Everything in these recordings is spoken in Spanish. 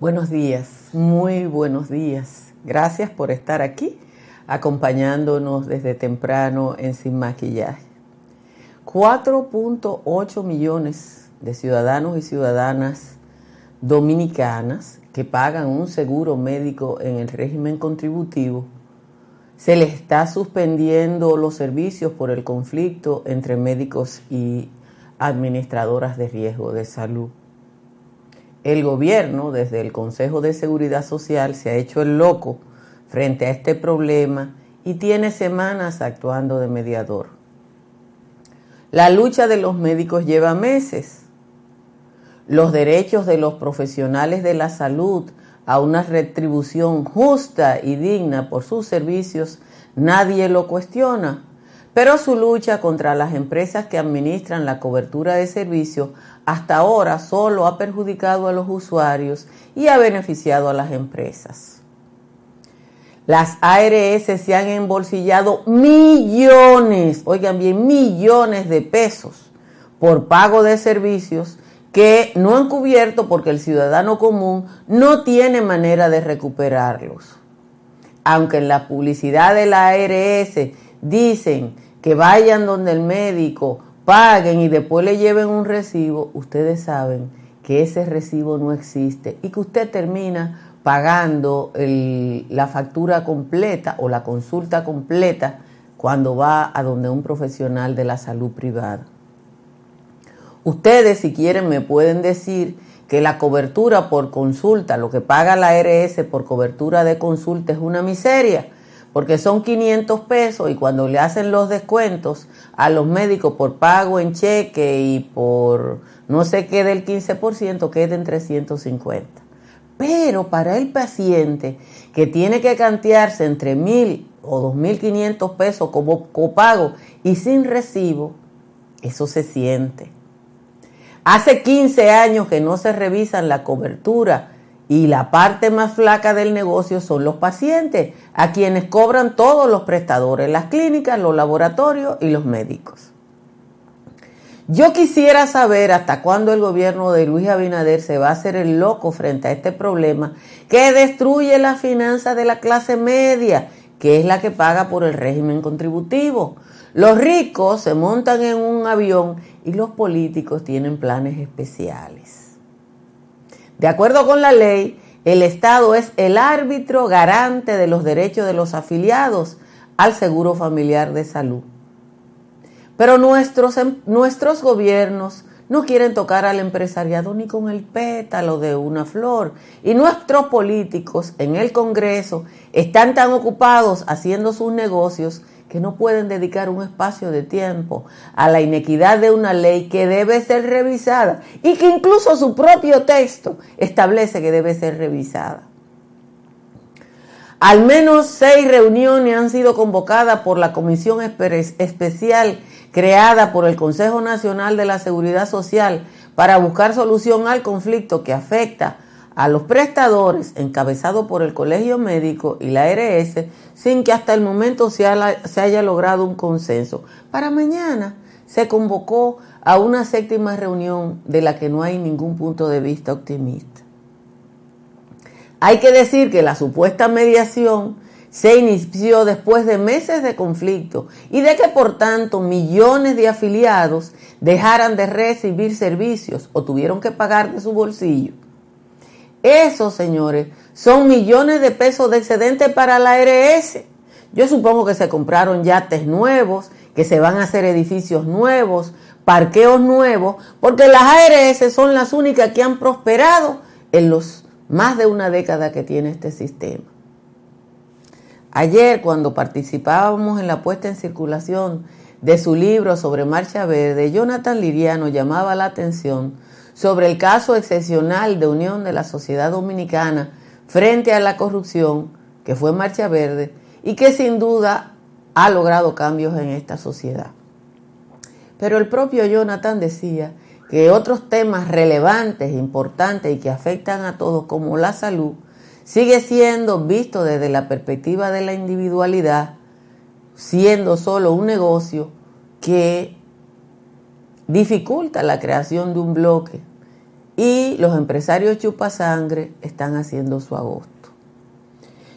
Buenos días, muy buenos días. Gracias por estar aquí acompañándonos desde temprano en Sin Maquillaje. 4.8 millones de ciudadanos y ciudadanas dominicanas que pagan un seguro médico en el régimen contributivo, se les está suspendiendo los servicios por el conflicto entre médicos y administradoras de riesgo de salud. El gobierno, desde el Consejo de Seguridad Social, se ha hecho el loco frente a este problema y tiene semanas actuando de mediador. La lucha de los médicos lleva meses. Los derechos de los profesionales de la salud a una retribución justa y digna por sus servicios, nadie lo cuestiona. Pero su lucha contra las empresas que administran la cobertura de servicios hasta ahora solo ha perjudicado a los usuarios y ha beneficiado a las empresas. Las ARS se han embolsillado millones, oigan bien, millones de pesos por pago de servicios que no han cubierto porque el ciudadano común no tiene manera de recuperarlos. Aunque en la publicidad de la ARS dicen que vayan donde el médico, paguen y después le lleven un recibo, ustedes saben que ese recibo no existe y que usted termina pagando la factura completa o la consulta completa cuando va a donde un profesional de la salud privada. Ustedes, si quieren, me pueden decir que la cobertura por consulta, lo que paga la ARS por cobertura de consulta es una miseria, porque son 500 pesos y cuando le hacen los descuentos a los médicos por pago en cheque y por no sé qué del 15%, queda en 350. Pero para el paciente que tiene que cantearse entre mil o 2.500 pesos como copago y sin recibo, eso se siente. Hace 15 años que no se revisan la cobertura y la parte más flaca del negocio son los pacientes, a quienes cobran todos los prestadores, las clínicas, los laboratorios y los médicos. Yo quisiera saber hasta cuándo el gobierno de Luis Abinader se va a hacer el loco frente a este problema que destruye la finanza de la clase media, que es la que paga por el régimen contributivo. Los ricos se montan en un avión y los políticos tienen planes especiales. De acuerdo con la ley, el Estado es el árbitro garante de los derechos de los afiliados al Seguro Familiar de Salud. Pero nuestros, em, nuestros gobiernos no quieren tocar al empresariado ni con el pétalo de una flor. Y nuestros políticos en el Congreso están tan ocupados haciendo sus negocios que no pueden dedicar un espacio de tiempo a la inequidad de una ley que debe ser revisada y que incluso su propio texto establece que debe ser revisada. Al menos seis reuniones han sido convocadas por la Comisión Especial creada por el Consejo Nacional de la Seguridad Social para buscar solución al conflicto que afecta a los prestadores encabezado por el Colegio Médico y la ARS sin que hasta el momento se, haya logrado un consenso. Para mañana se convocó a una séptima reunión de la que no hay ningún punto de vista optimista. Hay que decir que la supuesta mediación se inició después de meses de conflicto y de que por tanto millones de afiliados dejaran de recibir servicios o tuvieron que pagar de su bolsillo. Eso, señores, son millones de pesos de excedente para la ARS. Yo supongo que se compraron yates nuevos, que se van a hacer edificios nuevos, parqueos nuevos, porque las ARS son las únicas que han prosperado en los más de una década que tiene este sistema. Ayer, cuando participábamos en la puesta en circulación de su libro sobre Marcha Verde, Jonathan Liriano llamaba la atención sobre el caso excepcional de unión de la sociedad dominicana frente a la corrupción, que fue Marcha Verde, y que sin duda ha logrado cambios en esta sociedad. Pero el propio Jonathan decía que otros temas relevantes, importantes y que afectan a todos, como la salud, sigue siendo visto desde la perspectiva de la individualidad, siendo solo un negocio que dificulta la creación de un bloque y los empresarios chupasangre están haciendo su agosto.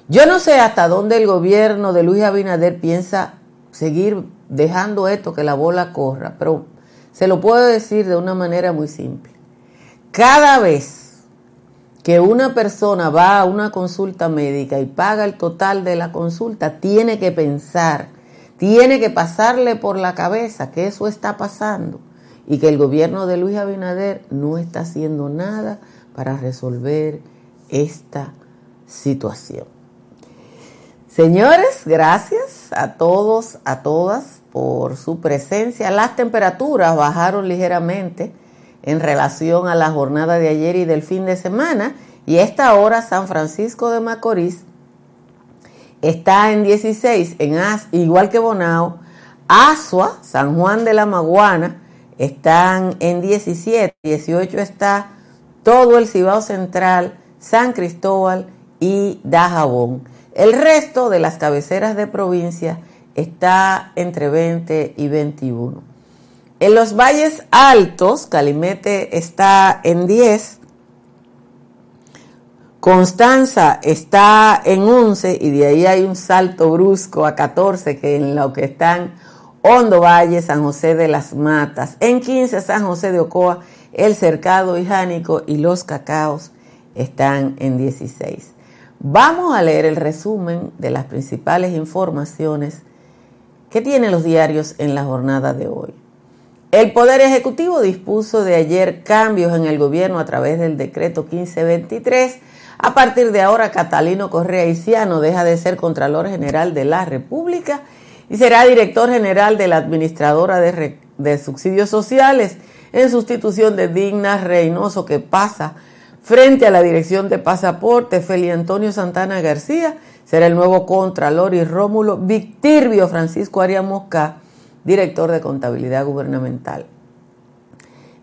Yo no sé hasta dónde el gobierno de Luis Abinader piensa seguir dejando esto que la bola corra, pero se lo puedo decir de una manera muy simple. Cada vez que una persona va a una consulta médica y paga el total de la consulta, tiene que pensar, tiene que pasarle por la cabeza que eso está pasando y que el gobierno de Luis Abinader no está haciendo nada para resolver esta situación. Señores, gracias a todos, a todas por su presencia. Las temperaturas bajaron ligeramente en relación a la jornada de ayer y del fin de semana. Y a esta hora San Francisco de Macorís está en 16, en As, igual que Bonao. Asua, San Juan de la Maguana, están en 17, 18 está todo el Cibao Central, San Cristóbal y Dajabón. El resto de las cabeceras de provincia está entre 20 y 21. En los valles altos, Calimete está en 10, Constanza está en 11 y de ahí hay un salto brusco a 14 que en lo que están Hondo Valle, San José de las Matas. En 15, San José de Ocoa, El Cercado y Jánico y Los Cacaos están en 16. Vamos a leer el resumen de las principales informaciones que tienen los diarios en la jornada de hoy. El Poder Ejecutivo dispuso de ayer cambios en el gobierno a través del decreto 1523. A partir de ahora, Catalino Correa Iciano deja de ser Contralor General de la República y será director general de la Administradora de, Subsidios Sociales en sustitución de Digna Reynoso que pasa frente a la dirección de pasaporte. Feli Antonio Santana García será el nuevo Contralor y Rómulo Victirbio Francisco Arias Mosca, director de Contabilidad Gubernamental.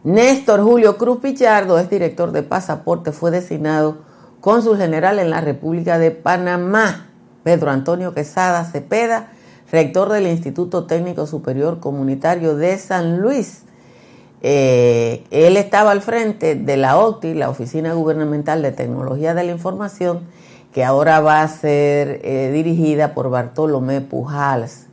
Néstor Julio Cruz Pichardo es director de pasaporte, fue designado cónsul general en la República de Panamá. Pedro Antonio Quesada Cepeda rector del Instituto Técnico Superior Comunitario de San Luis. Eh, él estaba al frente de la OTI, la Oficina Gubernamental de Tecnología de la Información, que ahora va a ser eh, dirigida por Bartolomé Pujals,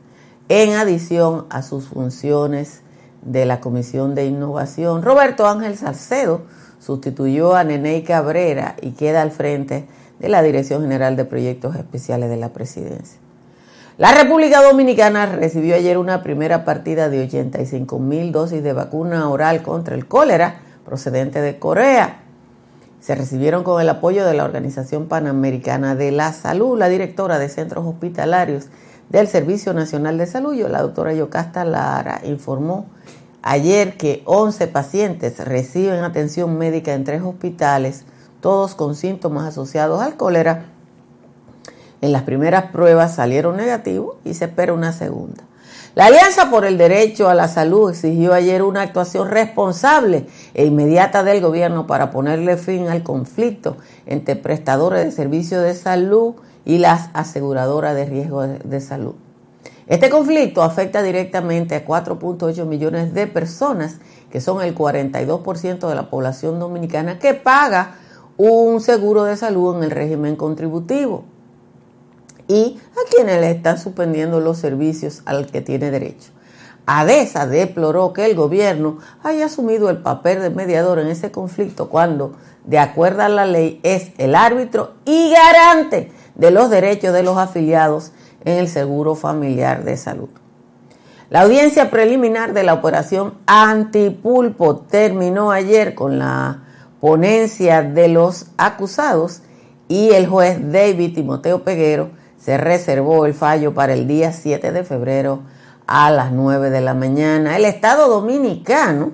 en adición a sus funciones de la Comisión de Innovación. Roberto Ángel Salcedo sustituyó a Neney Cabrera y queda al frente de la Dirección General de Proyectos Especiales de la Presidencia. La República Dominicana recibió ayer una primera partida de 85 mil dosis de vacuna oral contra el cólera procedente de Corea. Se recibieron con el apoyo de la Organización Panamericana de la Salud. La directora de centros hospitalarios del Servicio Nacional de Salud, la doctora Yocasta Lara, informó ayer que 11 pacientes reciben atención médica en tres hospitales, todos con síntomas asociados al cólera en las primeras pruebas salieron negativos y se espera una segunda. La Alianza por el Derecho a la Salud exigió ayer una actuación responsable e inmediata del gobierno para ponerle fin al conflicto entre prestadores de servicios de salud y las aseguradoras de riesgo de salud. Este conflicto afecta directamente a 4.8 millones de personas, que son el 42% de la población dominicana que paga un seguro de salud en el régimen contributivo y a quienes le están suspendiendo los servicios al que tiene derecho. ADESA deploró que el gobierno haya asumido el papel de mediador en ese conflicto cuando, de acuerdo a la ley, es el árbitro y garante de los derechos de los afiliados en el Seguro Familiar de Salud. La audiencia preliminar de la operación Antipulpo terminó ayer con la ponencia de los acusados y el juez David Timoteo Peguero se reservó el fallo para el día 7 de febrero a las 9 de la mañana. El Estado Dominicano,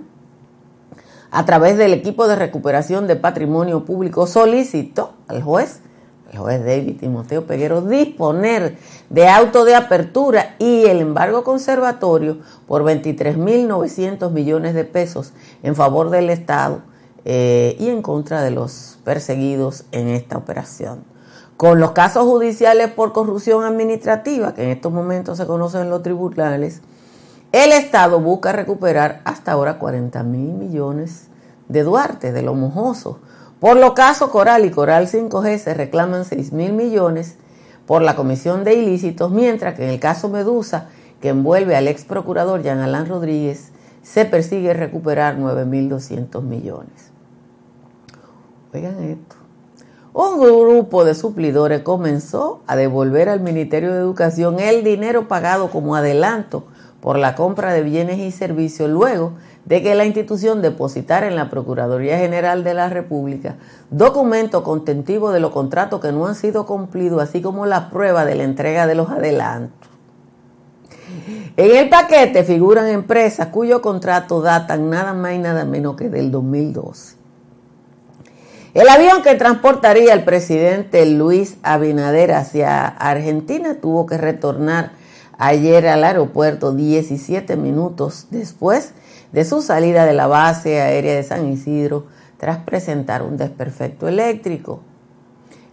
a través del equipo de recuperación de patrimonio público, solicitó al juez, el juez David Timoteo Peguero, disponer de auto de apertura y el embargo conservatorio por 23.900 millones de pesos en favor del Estado eh, y en contra de los perseguidos en esta operación. con los casos judiciales por corrupción administrativa, que en estos momentos se conocen en los tribunales, el Estado busca recuperar hasta ahora 40 mil millones de Duarte, de lo mojoso. Por los casos Coral y Coral 5G se reclaman 6 mil millones por la comisión de ilícitos, mientras que en el caso Medusa, que envuelve al ex procurador Jean Alain Rodríguez, se persigue recuperar 9.200 millones. Oigan esto. Un grupo de suplidores comenzó a devolver al Ministerio de Educación el dinero pagado como adelanto por la compra de bienes y servicios luego de que la institución depositara en la Procuraduría General de la República documentos contentivos de los contratos que no han sido cumplidos, así como la prueba de la entrega de los adelantos. En el paquete figuran empresas cuyos contratos datan nada más y nada menos que del 2012. El avión que transportaría al presidente Luis Abinader hacia Argentina tuvo que retornar ayer al aeropuerto 17 minutos después de su salida de la base aérea de San Isidro tras presentar un desperfecto eléctrico.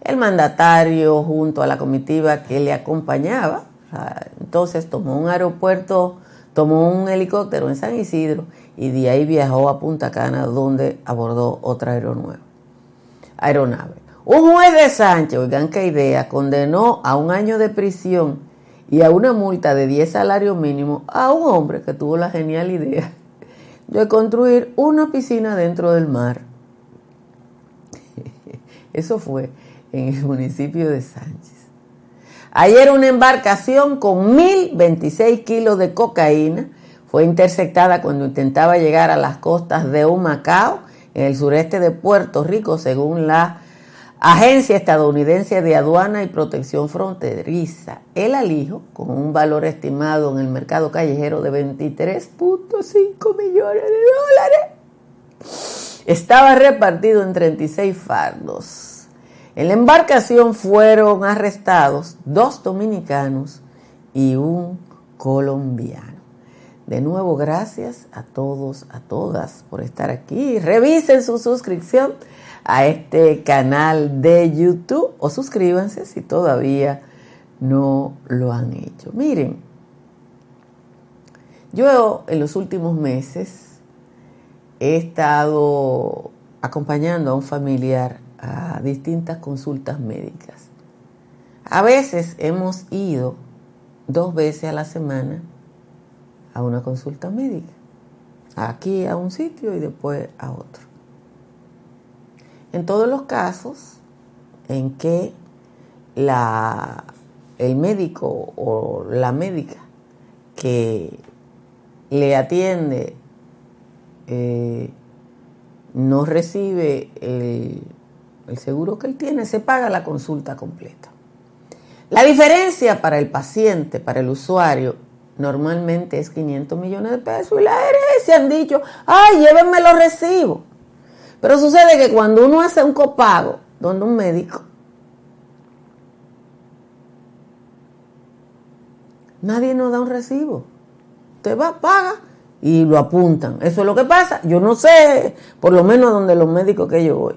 El mandatario junto a la comitiva que le acompañaba, entonces tomó un aeropuerto, tomó un helicóptero en San Isidro y de ahí viajó a Punta Cana donde abordó otra aeronave aeronave. Un juez de Sánchez, oigan qué idea, condenó a un año de prisión y a una multa de 10 salarios mínimos a un hombre que tuvo la genial idea de construir una piscina dentro del mar. Eso fue en el municipio de Sánchez. Ayer una embarcación con 1026 kilos de cocaína fue interceptada cuando intentaba llegar a las costas de Humacao en el sureste de Puerto Rico, según la Agencia Estadounidense de Aduana y Protección Fronteriza. El alijo, con un valor estimado en el mercado callejero de 23.5 millones de dólares, estaba repartido en 36 fardos. En la embarcación fueron arrestados dos dominicanos y un colombiano. De nuevo, gracias a todos, a todas por estar aquí. Revisen su suscripción a este canal de YouTube o suscríbanse si todavía no lo han hecho. Miren, yo en los últimos meses he estado acompañando a un familiar a distintas consultas médicas. A veces hemos ido dos veces a la semana a una consulta médica, aquí a un sitio y después a otro. En todos los casos en que la, el médico o la médica que le atiende eh, no recibe el, el seguro que él tiene, se paga la consulta completa. La diferencia para el paciente, para el usuario, normalmente es 500 millones de pesos y la ARS han dicho, ay, llévenme los recibos. Pero sucede que cuando uno hace un copago donde un médico, nadie nos da un recibo. Usted va, paga y lo apuntan. Eso es lo que pasa. Yo no sé, por lo menos donde los médicos que yo voy.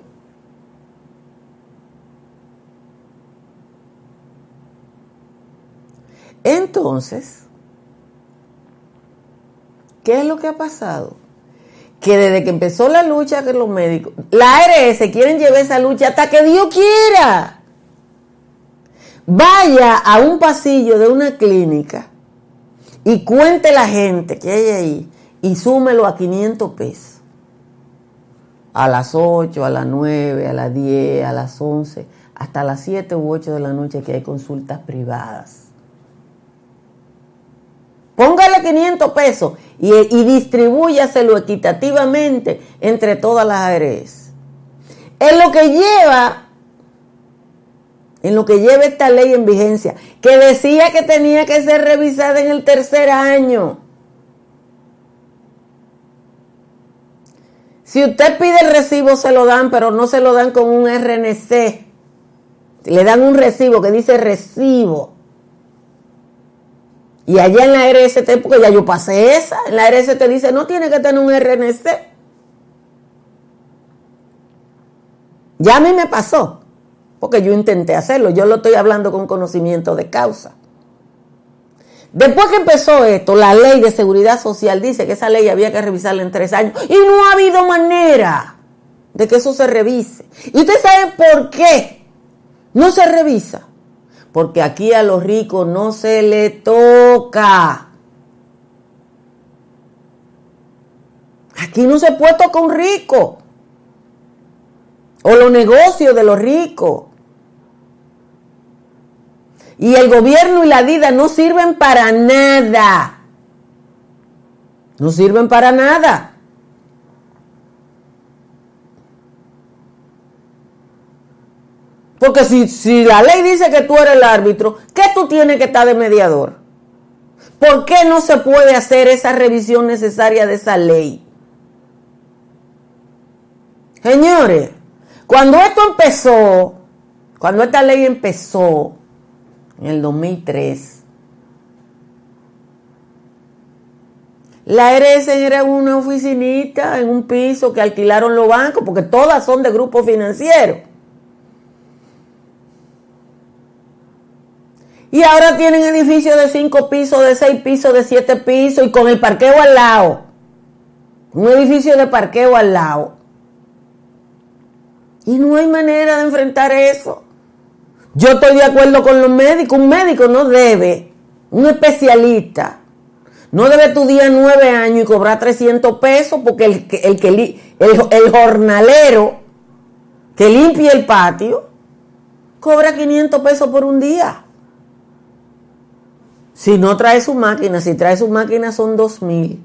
Entonces, ¿Qué es lo que ha pasado? Que desde que empezó la lucha con los médicos, la ARS quieren llevar esa lucha hasta que Dios quiera. Vaya a un pasillo de una clínica y cuente la gente que hay ahí y súmelo a 500 pesos. A las 8, a las 9, a las 10, a las 11, hasta las 7 u 8 de la noche que hay consultas privadas. Póngale 500 pesos y, y distribúyaselo equitativamente entre todas las ARS. En lo que lleva, en lo que lleva esta ley en vigencia, que decía que tenía que ser revisada en el tercer año. Si usted pide el recibo, se lo dan, pero no se lo dan con un RNC. Le dan un recibo que dice recibo. Y allá en la RST, porque ya yo pasé esa, en la RST dice, no tiene que tener un RNC. Ya a mí me pasó. porque yo intenté hacerlo, yo lo estoy hablando con conocimiento de causa. Después que empezó esto, la ley de seguridad social dice que esa ley había que revisarla en tres años y no ha habido manera de que eso se revise. ¿Y usted sabe por qué no se revisa? Porque aquí a los ricos no se le toca. Aquí no se puede tocar un rico. O los negocios de los ricos. Y el gobierno y la vida no sirven para nada. No sirven para nada. Porque si, si, la ley dice que tú eres el árbitro, ¿qué tú tienes que estar de mediador? ¿Por qué no se puede hacer esa revisión necesaria de esa ley? Señores, cuando esto empezó, cuando esta ley empezó, en el 2003. La RS era una oficinita en un piso que alquilaron los bancos, porque todas son de grupo financiero. Y ahora tienen edificios de cinco pisos, de seis pisos, de siete pisos y con el parqueo al lado. Un edificio de parqueo al lado. Y no hay manera de enfrentar eso. Yo estoy de acuerdo con los médicos. Un médico no debe, un especialista, no debe estudiar nueve años y cobrar 300 pesos porque el, el, jornalero que limpia el patio cobra 500 pesos por un día. Si no trae su máquina, si trae su máquina son 2 mil.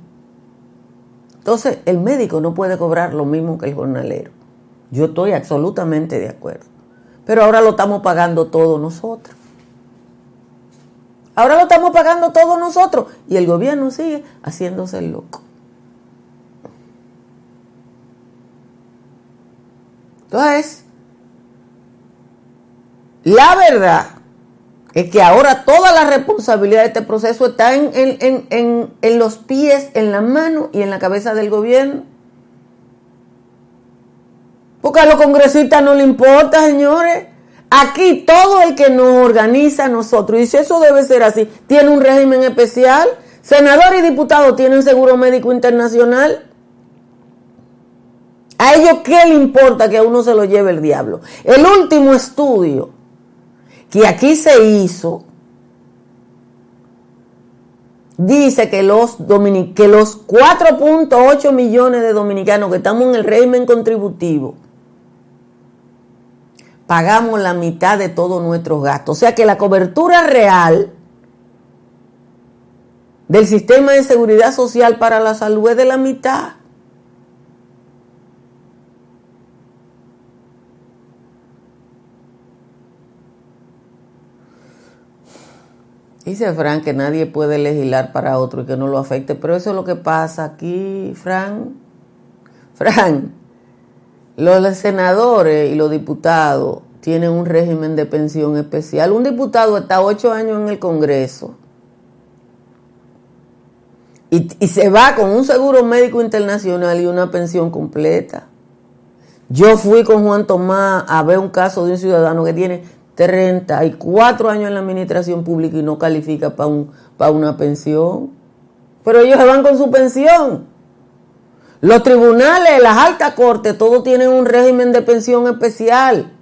Entonces, el médico no puede cobrar lo mismo que el jornalero. Yo estoy absolutamente de acuerdo. Pero ahora lo estamos pagando todos nosotros. Ahora lo estamos pagando todos nosotros. Y el gobierno sigue haciéndose el loco. Entonces, la verdad es que ahora toda la responsabilidad de este proceso está en, en, en los pies, en la mano y en la cabeza del gobierno. Porque a los congresistas no le importa, señores. Aquí todo el que nos organiza a nosotros, y si eso debe ser así, tiene un régimen especial. Senador y diputado tienen seguro médico internacional. ¿A ellos qué le importa que a uno se lo lleve el diablo? El último estudio que aquí se hizo dice que los, que los 4.8 millones de dominicanos que estamos en el régimen contributivo pagamos la mitad de todos nuestros gastos. O sea que la cobertura real del sistema de seguridad social para la salud es de la mitad. Dice Fran que nadie puede legislar para otro y que no lo afecte, pero eso es lo que pasa aquí, Fran. Fran, los senadores y los diputados tienen un régimen de pensión especial. Un diputado está ocho años en el Congreso y, se va con un seguro médico internacional y una pensión completa. Yo fui con Juan Tomás a ver un caso de un ciudadano que tiene 34 años en la administración pública y no califica para un, para una pensión. Pero ellos se van con su pensión. Los tribunales, las altas cortes, todos tienen un régimen de pensión especial.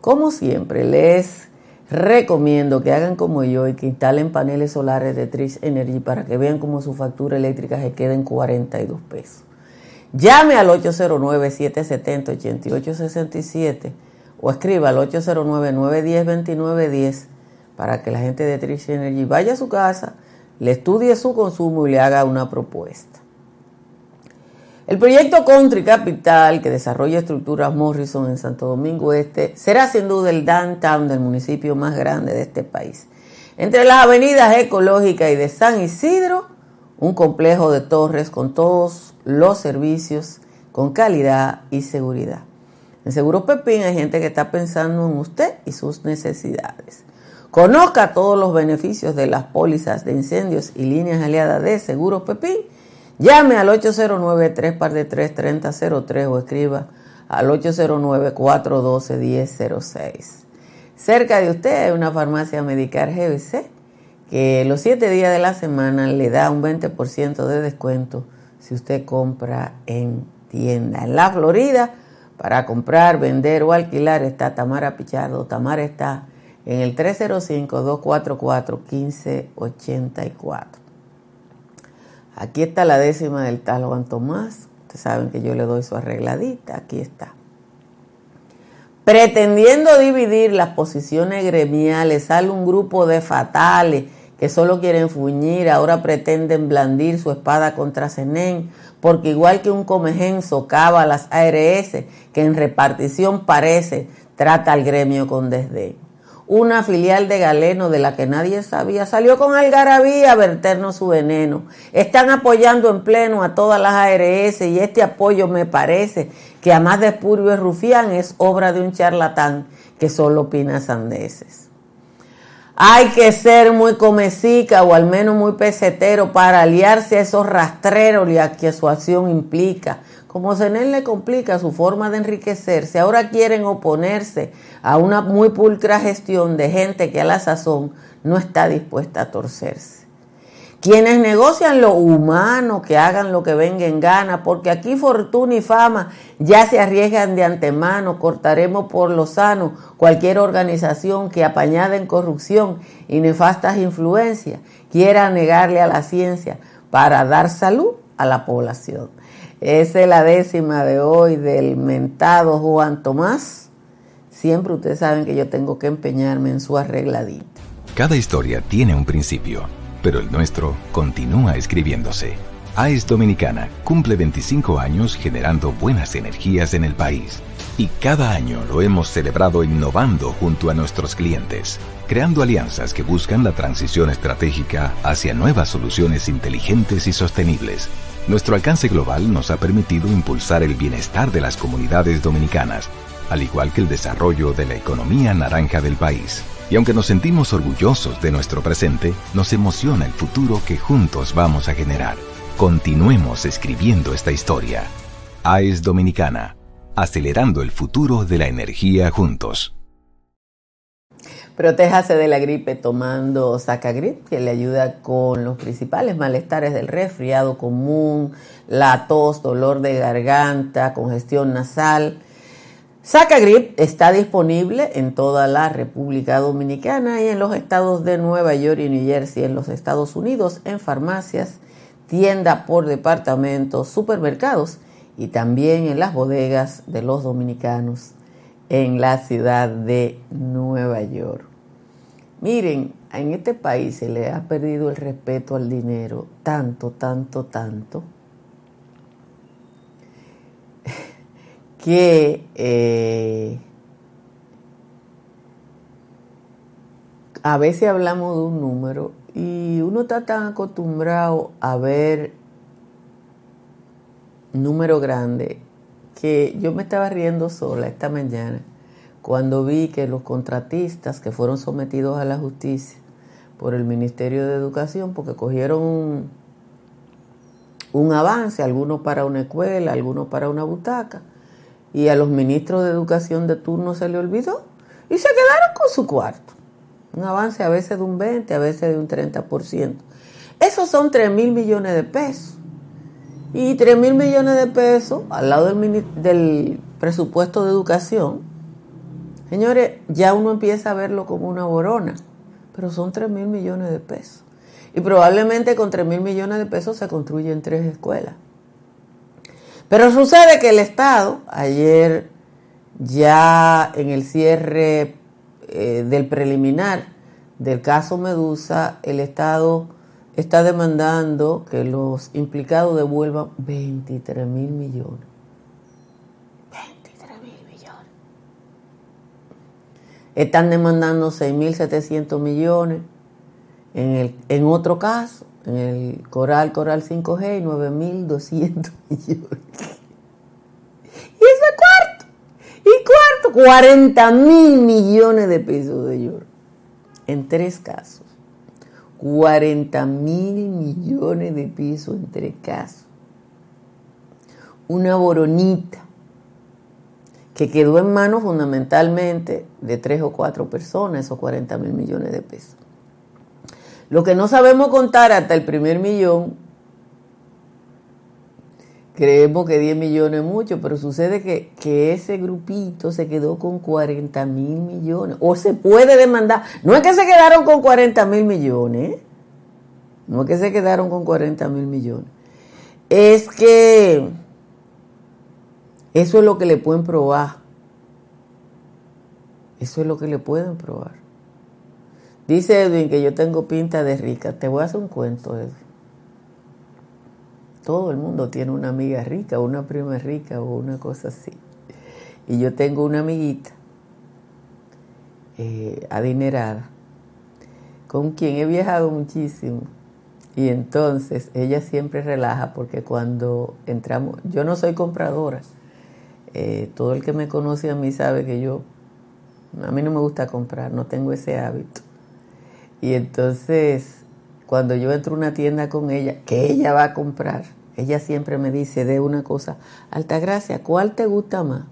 Como siempre, les recomiendo que hagan como yo y que instalen paneles solares de Trish Energy para que vean cómo su factura eléctrica se queda en 42 pesos. Llame al 809-770-8867 o escriba al 809-910-2910 para que la gente de Trish Energy vaya a su casa, le estudie su consumo y le haga una propuesta. El proyecto Country Capital, que desarrolla estructuras Morrison en Santo Domingo Este, será sin duda el downtown del municipio más grande de este país. Entre las avenidas ecológicas y de San Isidro, un complejo de torres con todos los servicios, con calidad y seguridad. En Seguro Pepín hay gente que está pensando en usted y sus necesidades. Conozca todos los beneficios de las pólizas de incendios y líneas aliadas de Seguro Pepín Llame al 809-3 o escriba al 809-412-1006. Cerca de usted hay una farmacia Medicar GBC que los siete días de la semana le da un 20% de descuento si usted compra en tienda. En la Florida, para comprar, vender o alquilar está Tamara Pichardo. Tamara está en el 305-244-1584. Aquí está la décima del tal Juan Tomás. Ustedes saben que yo le doy su arregladita. Aquí está. Pretendiendo dividir las posiciones gremiales, sale un grupo de fatales que solo quieren fuñir, ahora pretenden blandir su espada contra Senén, porque igual que un comején socava a las ARS, que en repartición parece, trata al gremio con desdén. Una filial de Galeno de la que nadie sabía salió con algarabía a verternos su veneno. Están apoyando en pleno a todas las ARS y este apoyo me parece que a más de Purio y Rufián es obra de un charlatán que solo opina sandeces. Hay que ser muy comecica o al menos muy pesetero para aliarse a esos rastreros y a que su acción implica. Como Zenel le complica su forma de enriquecerse, ahora quieren oponerse a una muy pulcra gestión de gente que a la sazón no está dispuesta a torcerse. Quienes negocian lo humano, que hagan lo que venga en gana, porque aquí fortuna y fama ya se arriesgan de antemano, cortaremos por lo sano cualquier organización que apañada en corrupción y nefastas influencias quiera negarle a la ciencia para dar salud a la población. Esa es la décima de hoy del mentado Juan Tomás. Siempre ustedes saben que yo tengo que empeñarme en su arregladito. Cada historia tiene un principio pero el nuestro continúa escribiéndose. AES Dominicana cumple 25 años generando buenas energías en el país. Y cada año lo hemos celebrado innovando junto a nuestros clientes, creando alianzas que buscan la transición estratégica hacia nuevas soluciones inteligentes y sostenibles. Nuestro alcance global nos ha permitido impulsar el bienestar de las comunidades dominicanas, al igual que el desarrollo de la economía naranja del país. Y aunque nos sentimos orgullosos de nuestro presente, nos emociona el futuro que juntos vamos a generar. Continuemos escribiendo esta historia. AES Dominicana, acelerando el futuro de la energía juntos. Protéjase de la gripe tomando Sacagrip, que le ayuda con los principales malestares del resfriado común, la tos, dolor de garganta, congestión nasal Sacagrip está disponible en toda la República Dominicana y en los estados de Nueva York y New Jersey en los Estados Unidos en farmacias, tiendas por departamentos, supermercados y también en las bodegas de los dominicanos en la ciudad de Nueva York. Miren, en este país se le ha perdido el respeto al dinero tanto, tanto, tanto que eh, a veces hablamos de un número y uno está tan acostumbrado a ver número grande que yo me estaba riendo sola esta mañana cuando vi que los contratistas que fueron sometidos a la justicia por el Ministerio de Educación, porque cogieron un, un avance, algunos para una escuela, algunos para una butaca, y a los ministros de educación de turno se le olvidó y se quedaron con su cuarto. Un avance a veces de un 20, a veces de un 30%. Esos son 3 mil millones de pesos. Y 3 mil millones de pesos al lado del, del presupuesto de educación, señores, ya uno empieza a verlo como una borona, pero son 3 mil millones de pesos. Y probablemente con 3 mil millones de pesos se construyen tres escuelas. Pero sucede que el Estado, ayer ya en el cierre eh, del preliminar del caso Medusa, el Estado está demandando que los implicados devuelvan 23 mil millones. 23 mil millones. Están demandando 6.700 millones en, el, en otro caso en el Coral, Coral 5G, 9.200 millones. Y ese cuarto, y cuarto, 40 mil millones de pesos de oro. En tres casos. 40 mil millones de pesos en tres casos. una boronita que quedó en manos fundamentalmente de tres o cuatro personas, esos 40 mil millones de pesos. Lo que no sabemos contar hasta el primer millón, creemos que 10 millones es mucho, pero sucede que, que ese grupito se quedó con 40 mil millones, o se puede demandar. No es que se quedaron con 40 mil millones, no es que se quedaron con 40 mil millones, es que eso es lo que le pueden probar. Eso es lo que le pueden probar. Dice Edwin que yo tengo pinta de rica. Te voy a hacer un cuento, Edwin. Todo el mundo tiene una amiga rica, una prima rica o una cosa así. Y yo tengo una amiguita eh, adinerada con quien he viajado muchísimo. Y entonces ella siempre relaja porque cuando entramos, yo no soy compradora, eh, todo el que me conoce a mí sabe que yo, a mí no me gusta comprar, no tengo ese hábito. Y entonces, cuando yo entro a una tienda con ella, que ella va a comprar, ella siempre me dice de una cosa, Altagracia, ¿cuál te gusta más?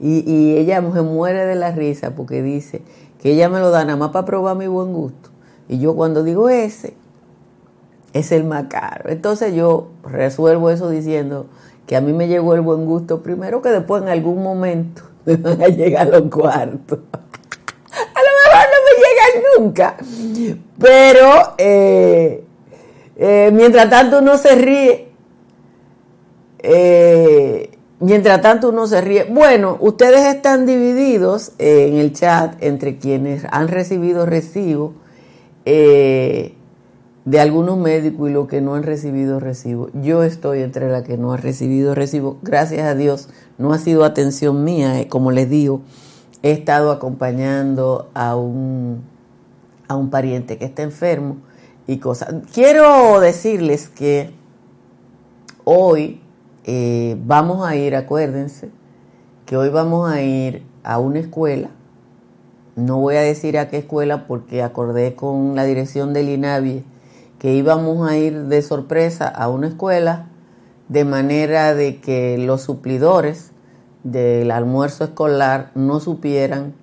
Y, y ella se muere de la risa porque dice que ella me lo da nada más para probar mi buen gusto. Y yo cuando digo ese, es el más caro. Entonces yo resuelvo eso diciendo, que a mí me llegó el buen gusto primero, que después en algún momento me van a llegar los cuartos. Llegan nunca, pero eh, eh, mientras tanto uno se ríe. Eh, mientras tanto uno se ríe. Bueno, ustedes están divididos en el chat entre quienes han recibido recibo de algunos médicos y los que no han recibido recibo. Yo estoy entre la que no ha recibido recibo. Gracias a Dios, no ha sido atención mía, como les digo, he estado acompañando a un, a un pariente que está enfermo y cosas. Quiero decirles que hoy eh, vamos a ir, acuérdense, que hoy vamos a ir a una escuela. No voy a decir a qué escuela porque acordé con la dirección del INAVIE que íbamos a ir de sorpresa a una escuela de manera de que los suplidores del almuerzo escolar no supieran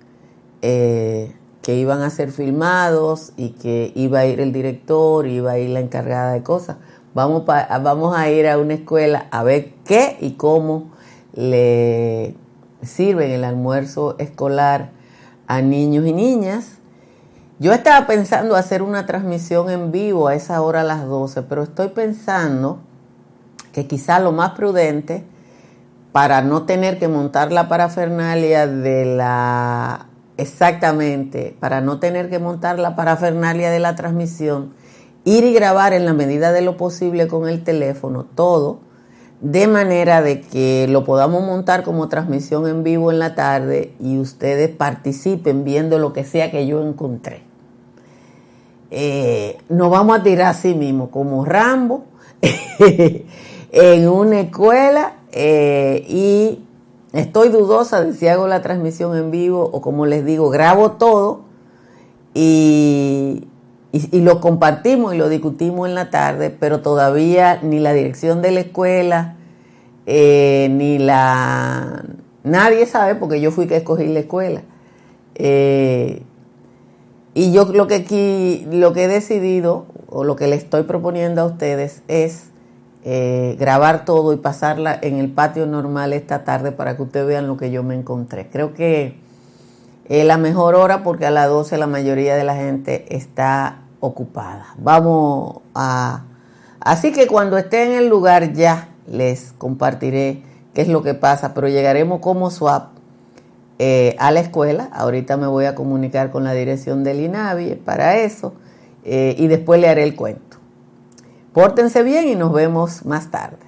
eh, que iban a ser filmados y que iba a ir el director, iba a ir la encargada de cosas. Vamos, vamos a ir a una escuela a ver qué y cómo le sirven el almuerzo escolar a niños y niñas yo estaba pensando hacer una transmisión en vivo a esa hora a las 12, pero estoy pensando que quizá lo más prudente para no tener que montar la parafernalia de la exactamente, para no tener que montar la parafernalia de la transmisión, ir y grabar en la medida de lo posible con el teléfono todo, de manera de que lo podamos montar como transmisión en vivo en la tarde y ustedes participen viendo lo que sea que yo encontré. Eh, nos vamos a tirar así mismo, como Rambo, en una escuela eh, y estoy dudosa de si hago la transmisión en vivo o como les digo, grabo todo y, lo compartimos y lo discutimos en la tarde, pero todavía ni la dirección de la escuela, eh, ni la... Nadie sabe porque yo fui que escogí la escuela. Y yo lo que aquí, lo que he decidido, o lo que le estoy proponiendo a ustedes, es eh, grabar todo y pasarla en el patio normal esta tarde para que ustedes vean lo que yo me encontré. Creo que es la mejor hora porque a las 12 la mayoría de la gente está ocupada. Vamos a... Así que cuando esté en el lugar ya les compartiré qué es lo que pasa, pero llegaremos como swap eh, a la escuela. Ahorita me voy a comunicar con la dirección del INAVI para eso eh, y después le haré el cuento. Pórtense bien y nos vemos más tarde.